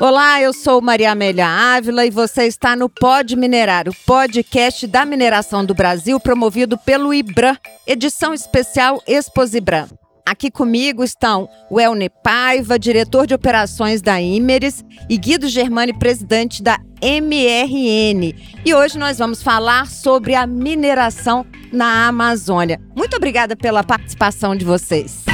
Olá, eu sou Maria Amélia Ávila e você está no Pod Minerar, o podcast da mineração do Brasil, promovido pelo IBRAM, edição especial Exposibram. Aqui comigo estão o Elne Paiva, diretor de operações da Imeres, e Guido Germani, presidente da MRN. E hoje nós vamos falar sobre a mineração na Amazônia. Muito obrigada pela participação de vocês.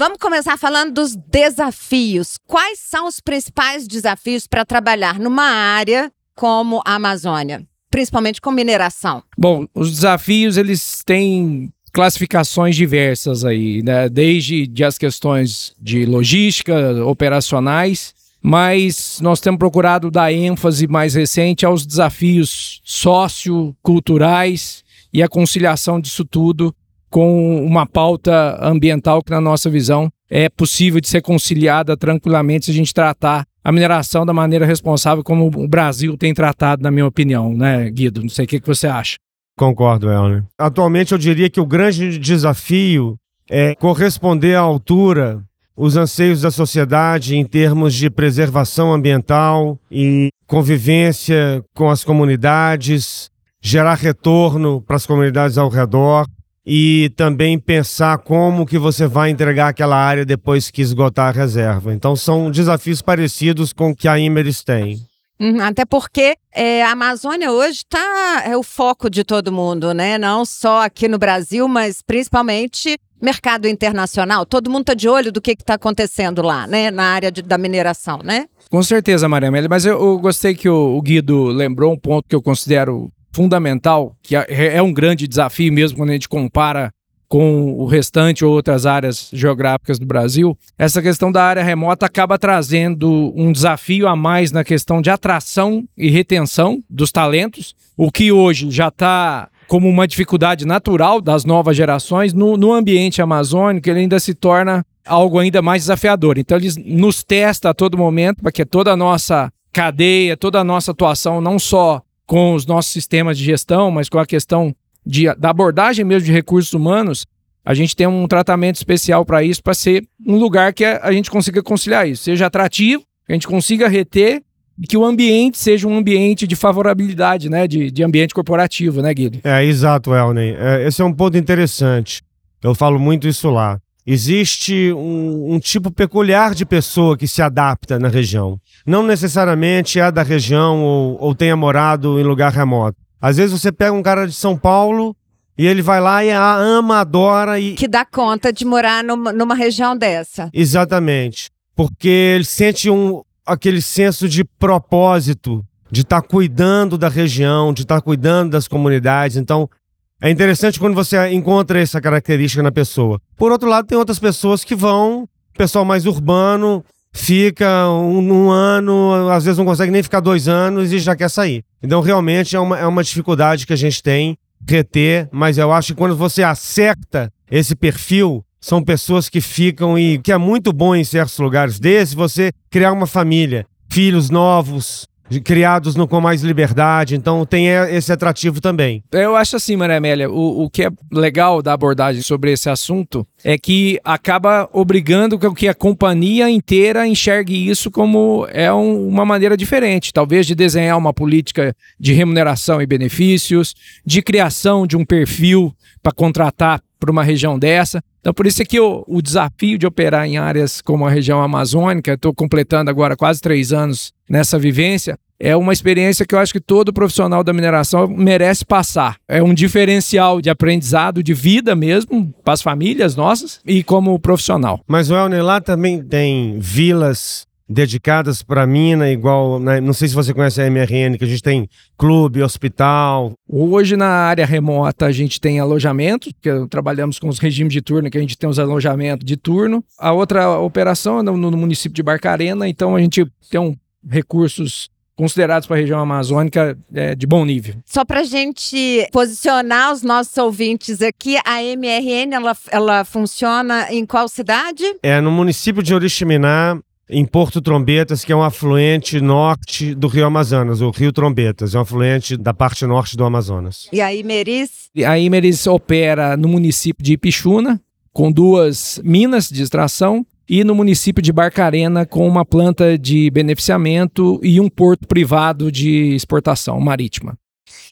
Vamos começar falando dos desafios. Quais são os principais desafios para trabalhar numa área como a Amazônia, principalmente com mineração? Bom, os desafios eles têm classificações diversas aí, né? Desde de as questões de logística, operacionais, mas nós temos procurado dar ênfase mais recente aos desafios socioculturais e a conciliação disso tudo com uma pauta ambiental que, na nossa visão, é possível de ser conciliada tranquilamente se a gente tratar a mineração da maneira responsável como o Brasil tem tratado, na minha opinião, né, Guido? Não sei o que, que você acha. Concordo, Elner. Atualmente, eu diria que o grande desafio é corresponder à altura os anseios da sociedade em termos de preservação ambiental e convivência com as comunidades, gerar retorno para as comunidades ao redor e também pensar como que você vai entregar aquela área depois que esgotar a reserva. Então são desafios parecidos com o que a Imeris tem. Uhum, até porque é, a Amazônia hoje está é o foco de todo mundo, né? Não só aqui no Brasil, mas principalmente mercado internacional. Todo mundo está de olho do que está acontecendo lá, né? Na área de, da mineração, né? Com certeza, Maria Amélia, mas eu, eu gostei que o, o Guido lembrou um ponto que eu considero fundamental, que é, é um grande desafio mesmo quando a gente compara com o restante ou outras áreas geográficas do Brasil, essa questão da área remota acaba trazendo um desafio a mais na questão de atração e retenção dos talentos, o que hoje já está como uma dificuldade natural das novas gerações no, no ambiente amazônico, ele ainda se torna algo ainda mais desafiador. Então, eles nos testam a todo momento para que toda a nossa cadeia, toda a nossa atuação, não só com os nossos sistemas de gestão, mas com a questão de, da abordagem mesmo de recursos humanos, a gente tem um tratamento especial para isso, para ser um lugar que a, a gente consiga conciliar isso, seja atrativo, a gente consiga reter e que o ambiente seja um ambiente de favorabilidade, né, de, de ambiente corporativo, né, Guido? É, exato, Elney. É, esse é um ponto interessante. Eu falo muito isso lá. Existe um, um, tipo peculiar de pessoa que se adapta na região. Não necessariamente é da região ou, ou tenha morado em lugar remoto. Às vezes você pega um cara de São Paulo e ele vai lá e a ama, adora e. Que dá conta de morar numa, numa região dessa. Exatamente. Porque ele sente um, aquele senso de propósito, de estar tá cuidando da região, de estar tá cuidando das comunidades. Então, é interessante quando você encontra essa característica na pessoa. Por outro lado, tem outras pessoas que vão, pessoal mais urbano, fica um, um, ano, às vezes não consegue nem ficar dois anos e já quer sair. Então, realmente, é uma, é uma dificuldade que a gente tem reter, mas eu acho que quando você acerta esse perfil, são pessoas que ficam e que é muito bom em certos lugares desses você criar uma família, filhos novos, criados no, com mais liberdade, então tem esse atrativo também. Eu acho assim, Maria Amélia, o, o que é legal da abordagem sobre esse assunto é que acaba obrigando que a companhia inteira enxergue isso como é um, uma maneira diferente, talvez de desenhar uma política de remuneração e benefícios, de criação de um perfil para contratar para uma região dessa. Então, por isso é que o, o desafio de operar em áreas como a região amazônica, estou completando agora quase três anos nessa vivência, é uma experiência que eu acho que todo profissional da mineração merece passar. É um diferencial de aprendizado, de vida mesmo, para as famílias nossas e como profissional. Mas o lá também tem vilas dedicadas para mina, igual, né? não sei se você conhece a MRN, que a gente tem clube, hospital. Hoje na área remota a gente tem alojamento, que trabalhamos com os regimes de turno, que a gente tem os alojamentos de turno. A outra operação é no, no município de Barcarena, então a gente tem um, recursos considerados para a região amazônica é, de bom nível. Só para a gente posicionar os nossos ouvintes aqui, a MRN ela, ela funciona em qual cidade? É no município de Oriximiná, em Porto Trombetas, que é um afluente norte do Rio Amazonas, o Rio Trombetas, é um afluente da parte norte do Amazonas. E a Imeris? A Imeris opera no município de Ipixuna, com duas minas de extração e no município de Barcarena com uma planta de beneficiamento e um porto privado de exportação marítima.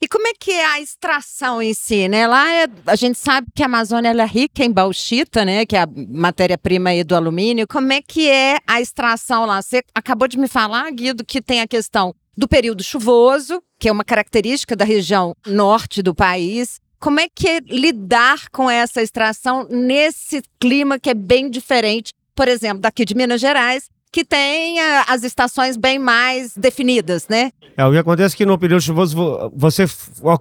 E como é que é a extração em si, né? Lá é, a gente sabe que a Amazônia é rica em bauxita, né? Que é a matéria-prima do alumínio. Como é que é a extração lá? Você acabou de me falar, Guido, que tem a questão do período chuvoso, que é uma característica da região norte do país. Como é que é lidar com essa extração nesse clima que é bem diferente por exemplo, daqui de Minas Gerais, que tem as estações bem mais definidas, né? É, o que acontece é que no período chuvoso você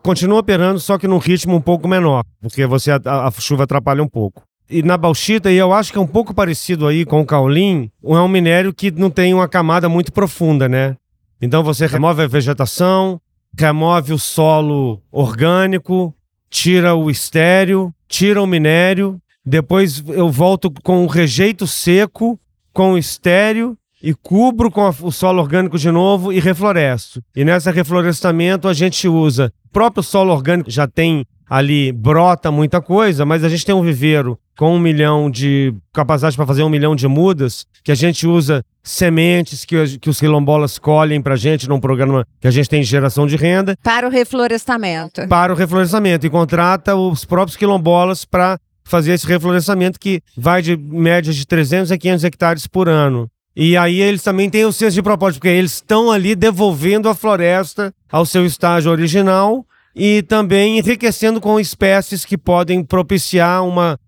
continua operando, só que num ritmo um pouco menor, porque você a, a chuva atrapalha um pouco. E na bauxita, e eu acho que é um pouco parecido aí com o caulim, é um minério que não tem uma camada muito profunda, né? Então você remove a vegetação, remove o solo orgânico, tira o estéreo, tira o minério depois eu volto com o rejeito seco, com estéreo e cubro com o solo orgânico de novo e refloresto. E nessa reflorestamento a gente usa. O próprio solo orgânico já tem ali, brota muita coisa, mas a gente tem um viveiro com um milhão de capacidade para fazer um milhão de mudas, que a gente usa sementes que, que os quilombolas colhem para a gente num programa que a gente tem de geração de renda. Para o reflorestamento. Para o reflorestamento. E contrata os próprios quilombolas para fazer esse reflorestamento que vai de média de 300 a 500 hectares por ano. E aí eles também têm o senso de propósito, porque eles estão ali devolvendo a floresta ao seu estágio original e também enriquecendo com espécies que podem propiciar uma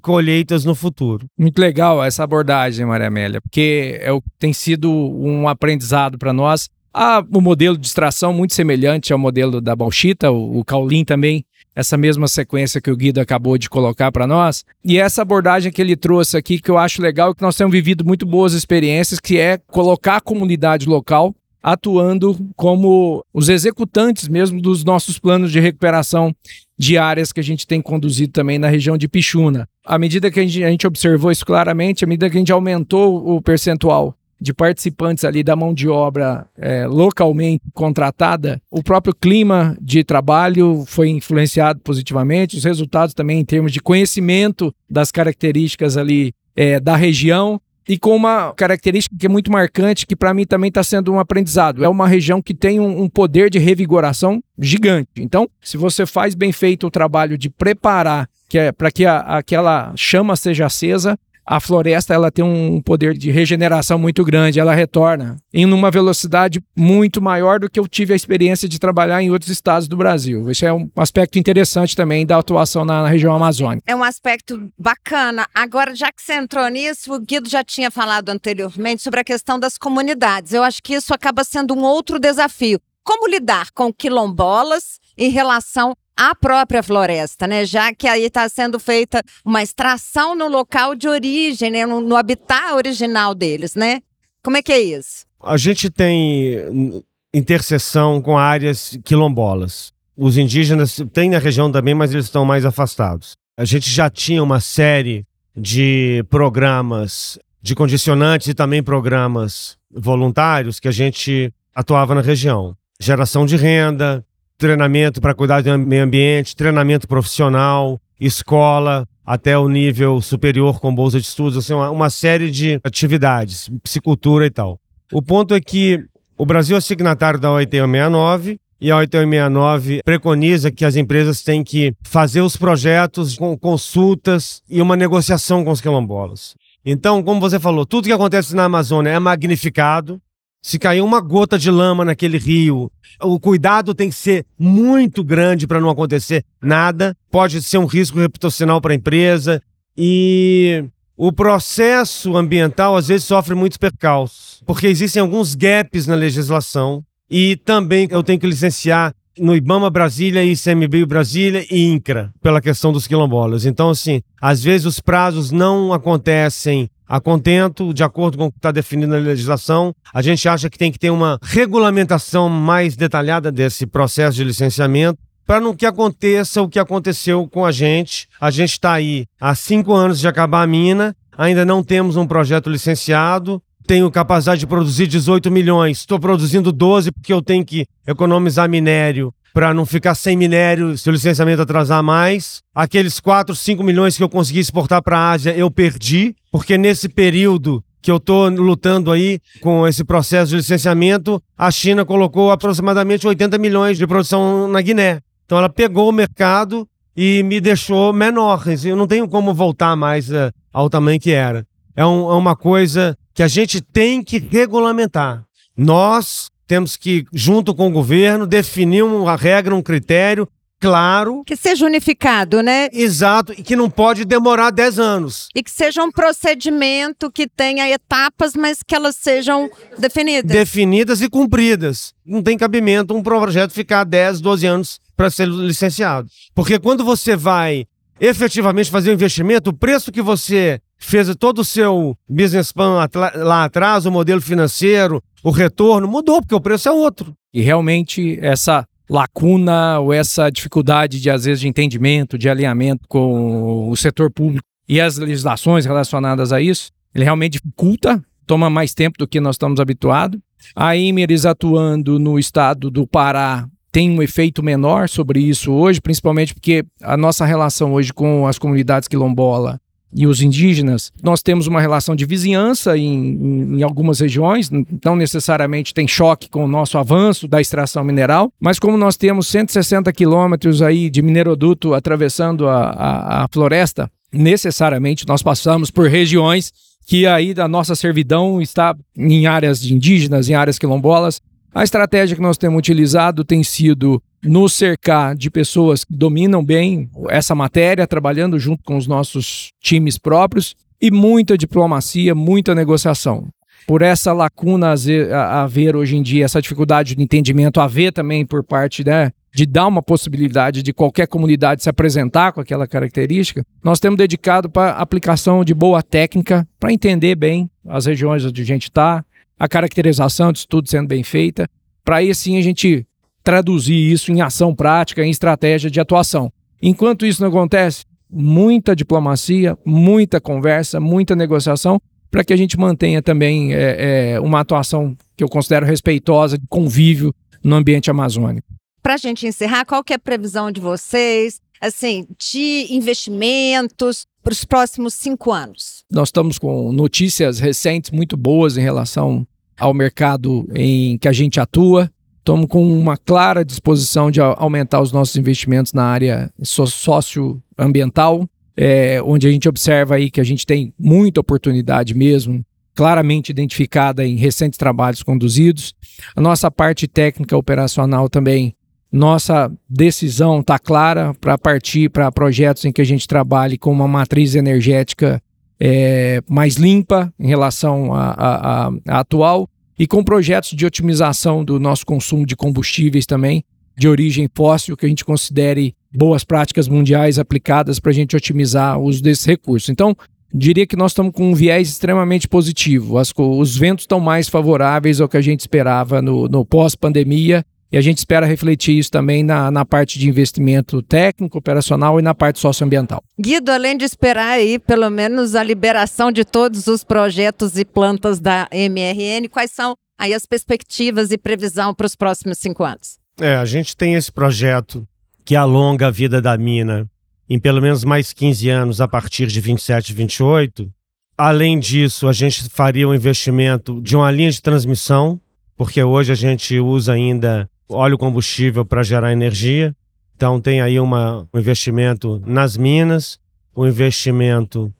colheitas no futuro. Muito legal essa abordagem, Maria Amélia, porque é o, tem sido um aprendizado para nós. Há um modelo de extração muito semelhante ao modelo da bauxita, o, o caulim também essa mesma sequência que o Guido acabou de colocar para nós. E essa abordagem que ele trouxe aqui, que eu acho legal, que nós temos vivido muito boas experiências, que é colocar a comunidade local atuando como os executantes mesmo dos nossos planos de recuperação de áreas que a gente tem conduzido também na região de Pichuna. À medida que a gente, a gente observou isso claramente, à medida que a gente aumentou o percentual de participantes ali da mão de obra é, localmente contratada, o próprio clima de trabalho foi influenciado positivamente, os resultados também em termos de conhecimento das características ali é, da região e com uma característica que é muito marcante, que para mim também está sendo um aprendizado. É uma região que tem um, um poder de revigoração gigante. Então, se você faz bem feito o trabalho de preparar que é, para que a, aquela chama seja acesa, a floresta ela tem um poder de regeneração muito grande, ela retorna em uma velocidade muito maior do que eu tive a experiência de trabalhar em outros estados do Brasil. Isso é um aspecto interessante também da atuação na, na região amazônica. É um aspecto bacana. Agora, já que você entrou nisso, o Guido já tinha falado anteriormente sobre a questão das comunidades. Eu acho que isso acaba sendo um outro desafio. Como lidar com quilombolas em relação a própria floresta, né? Já que aí está sendo feita uma extração no local de origem, né? no, no habitat original deles, né? Como é que é isso? A gente tem interseção com áreas quilombolas. Os indígenas têm na região também, mas eles estão mais afastados. A gente já tinha uma série de programas de condicionantes e também programas voluntários que a gente atuava na região. Geração de renda, treinamento para cuidar do meio ambiente, treinamento profissional, escola, até o nível superior com bolsa de estudos, assim, uma, uma série de atividades, psicultura e tal. O ponto é que o Brasil é signatário da OIT 69 e a 8169 preconiza que as empresas têm que fazer os projetos com consultas e uma negociação com os quilombolas. Então, como você falou, tudo que acontece na Amazônia é magnificado, se cair uma gota de lama naquele rio, o cuidado tem que ser muito grande para não acontecer nada. Pode ser um risco reputacional para a empresa. E o processo ambiental às vezes sofre muitos percalços, porque existem alguns gaps na legislação. E também eu tenho que licenciar no IBAMA Brasília, ICMBio Brasília e INCRA, pela questão dos quilombolas. Então, assim, às vezes os prazos não acontecem a contento, de acordo com o que está definido na legislação. A gente acha que tem que ter uma regulamentação mais detalhada desse processo de licenciamento para não que aconteça o que aconteceu com a gente. A gente está aí há cinco anos de acabar a mina, ainda não temos um projeto licenciado. Tenho capacidade de produzir 18 milhões, estou produzindo 12 porque eu tenho que economizar minério para não ficar sem minério se o licenciamento atrasar mais. Aqueles 4, 5 milhões que eu consegui exportar para a Ásia, eu perdi porque nesse período que eu estou lutando aí com esse processo de licenciamento, a China colocou aproximadamente 80 milhões de produção na Guiné. Então ela pegou o mercado e me deixou menor. Eu não tenho como voltar mais uh, ao tamanho que era. É, um, é uma coisa que a gente tem que regulamentar. Nós temos que, junto com o governo, definir uma regra, um critério claro. Que seja unificado, né? Exato, e que não pode demorar 10 anos. E que seja um procedimento que tenha etapas, mas que elas sejam definidas. Definidas e cumpridas. Não tem cabimento um projeto ficar 10, 12 anos para ser licenciado. Porque quando você vai efetivamente fazer o investimento, o preço que você fez todo o seu business plan lá atrás, o modelo financeiro, o retorno, mudou, porque o preço é outro. E realmente essa lacuna ou essa dificuldade de, às vezes, de entendimento, de alinhamento com o setor público e as legislações relacionadas a isso, ele realmente dificulta, toma mais tempo do que nós estamos habituados. A Imeres atuando no estado do Pará tem um efeito menor sobre isso hoje, principalmente porque a nossa relação hoje com as comunidades quilombola e os indígenas, nós temos uma relação de vizinhança em, em, algumas regiões, não necessariamente tem choque com o nosso avanço da extração mineral, mas como nós temos 160 quilômetros aí de mineroduto atravessando a, a, a floresta, necessariamente nós passamos por regiões que aí da nossa servidão está em áreas indígenas, em áreas quilombolas, a estratégia que nós temos utilizado tem sido nos cercar de pessoas que dominam bem essa matéria, trabalhando junto com os nossos times próprios, e muita diplomacia, muita negociação. Por essa lacuna a haver hoje em dia, essa dificuldade de entendimento, haver também por parte né, de dar uma possibilidade de qualquer comunidade se apresentar com aquela característica, nós temos dedicado para aplicação de boa técnica para entender bem as regiões onde a gente está, a caracterização disso tudo sendo bem feita, para aí sim a gente traduzir isso em ação prática, em estratégia de atuação. Enquanto isso não acontece, muita diplomacia, muita conversa, muita negociação, para que a gente mantenha também é, é, uma atuação que eu considero respeitosa, de convívio no ambiente amazônico. Para a gente encerrar, qual que é a previsão de vocês, assim, de investimentos para os próximos cinco anos? Nós estamos com notícias recentes muito boas em relação ao mercado em que a gente atua. Estamos com uma clara disposição de aumentar os nossos investimentos na área socioambiental, é, onde a gente observa aí que a gente tem muita oportunidade mesmo, claramente identificada em recentes trabalhos conduzidos. A nossa parte técnica operacional também nossa decisão está clara para partir para projetos em que a gente trabalhe com uma matriz energética é, mais limpa em relação à atual e com projetos de otimização do nosso consumo de combustíveis também, de origem fóssil, que a gente considere boas práticas mundiais aplicadas para a gente otimizar o uso desses recursos. Então, diria que nós estamos com um viés extremamente positivo. As, os ventos estão mais favoráveis ao que a gente esperava no, no pós-pandemia e a gente espera refletir isso também na, na parte de investimento técnico, operacional e na parte socioambiental. Guido, além de esperar aí pelo menos a liberação de todos os projetos e plantas da MRN, quais são aí as perspectivas e previsão para os próximos cinco anos? É, a gente tem esse projeto que alonga a vida da mina em pelo menos mais 15 anos a partir de 27, 28. Além disso, a gente faria um investimento de uma linha de transmissão, porque hoje a gente usa ainda óleo combustível para gerar energia. Então tem aí uma, um investimento nas minas, um investimento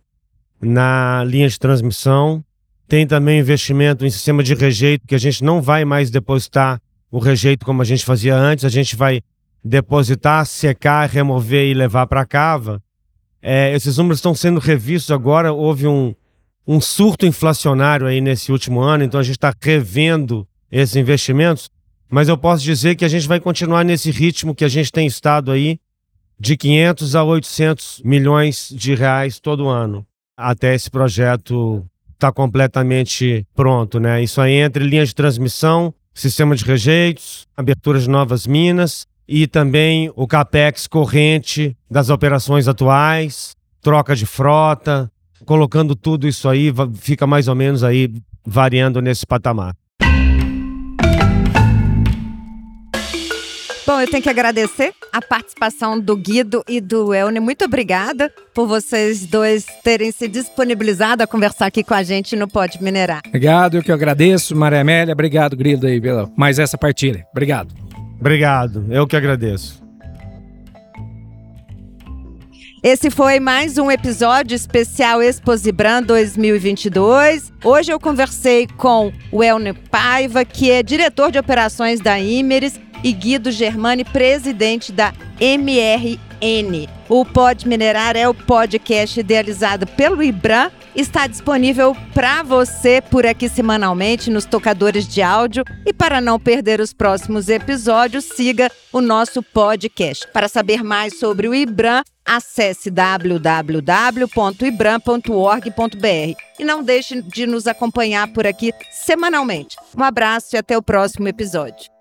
na linha de transmissão, tem também investimento em sistema de rejeito, que a gente não vai mais depositar o rejeito como a gente fazia antes, a gente vai depositar, secar, remover e levar para a cava. É, esses números estão sendo revistos agora, houve um, um surto inflacionário aí nesse último ano, então a gente está revendo esses investimentos mas eu posso dizer que a gente vai continuar nesse ritmo que a gente tem estado aí, de 500 a 800 milhões de reais todo ano, até esse projeto estar tá completamente pronto, né? Isso aí entre linhas de transmissão, sistema de rejeitos, abertura de novas minas e também o capex corrente das operações atuais, troca de frota, colocando tudo isso aí, fica mais ou menos aí variando nesse patamar. Bom, eu tenho que agradecer a participação do Guido e do Elne. Muito obrigada por vocês dois terem se disponibilizado a conversar aqui com a gente no Pode Minerar. Obrigado, eu que agradeço, Maria Amélia. Obrigado, Grilo, aí, pela mais essa partilha. Obrigado. Obrigado, eu que agradeço. Esse foi mais um episódio especial Exposibran 2022. Hoje eu conversei com o Elner Paiva, que é diretor de operações da Imeris, e Guido Germani, presidente da MRN. O Pod Minerar é o podcast idealizado pelo IBRAM. Está disponível para você por aqui semanalmente nos tocadores de áudio. E para não perder os próximos episódios, siga o nosso podcast. Para saber mais sobre o IBRAM, acesse www.ibram.org.br e não deixe de nos acompanhar por aqui semanalmente. Um abraço e até o próximo episódio.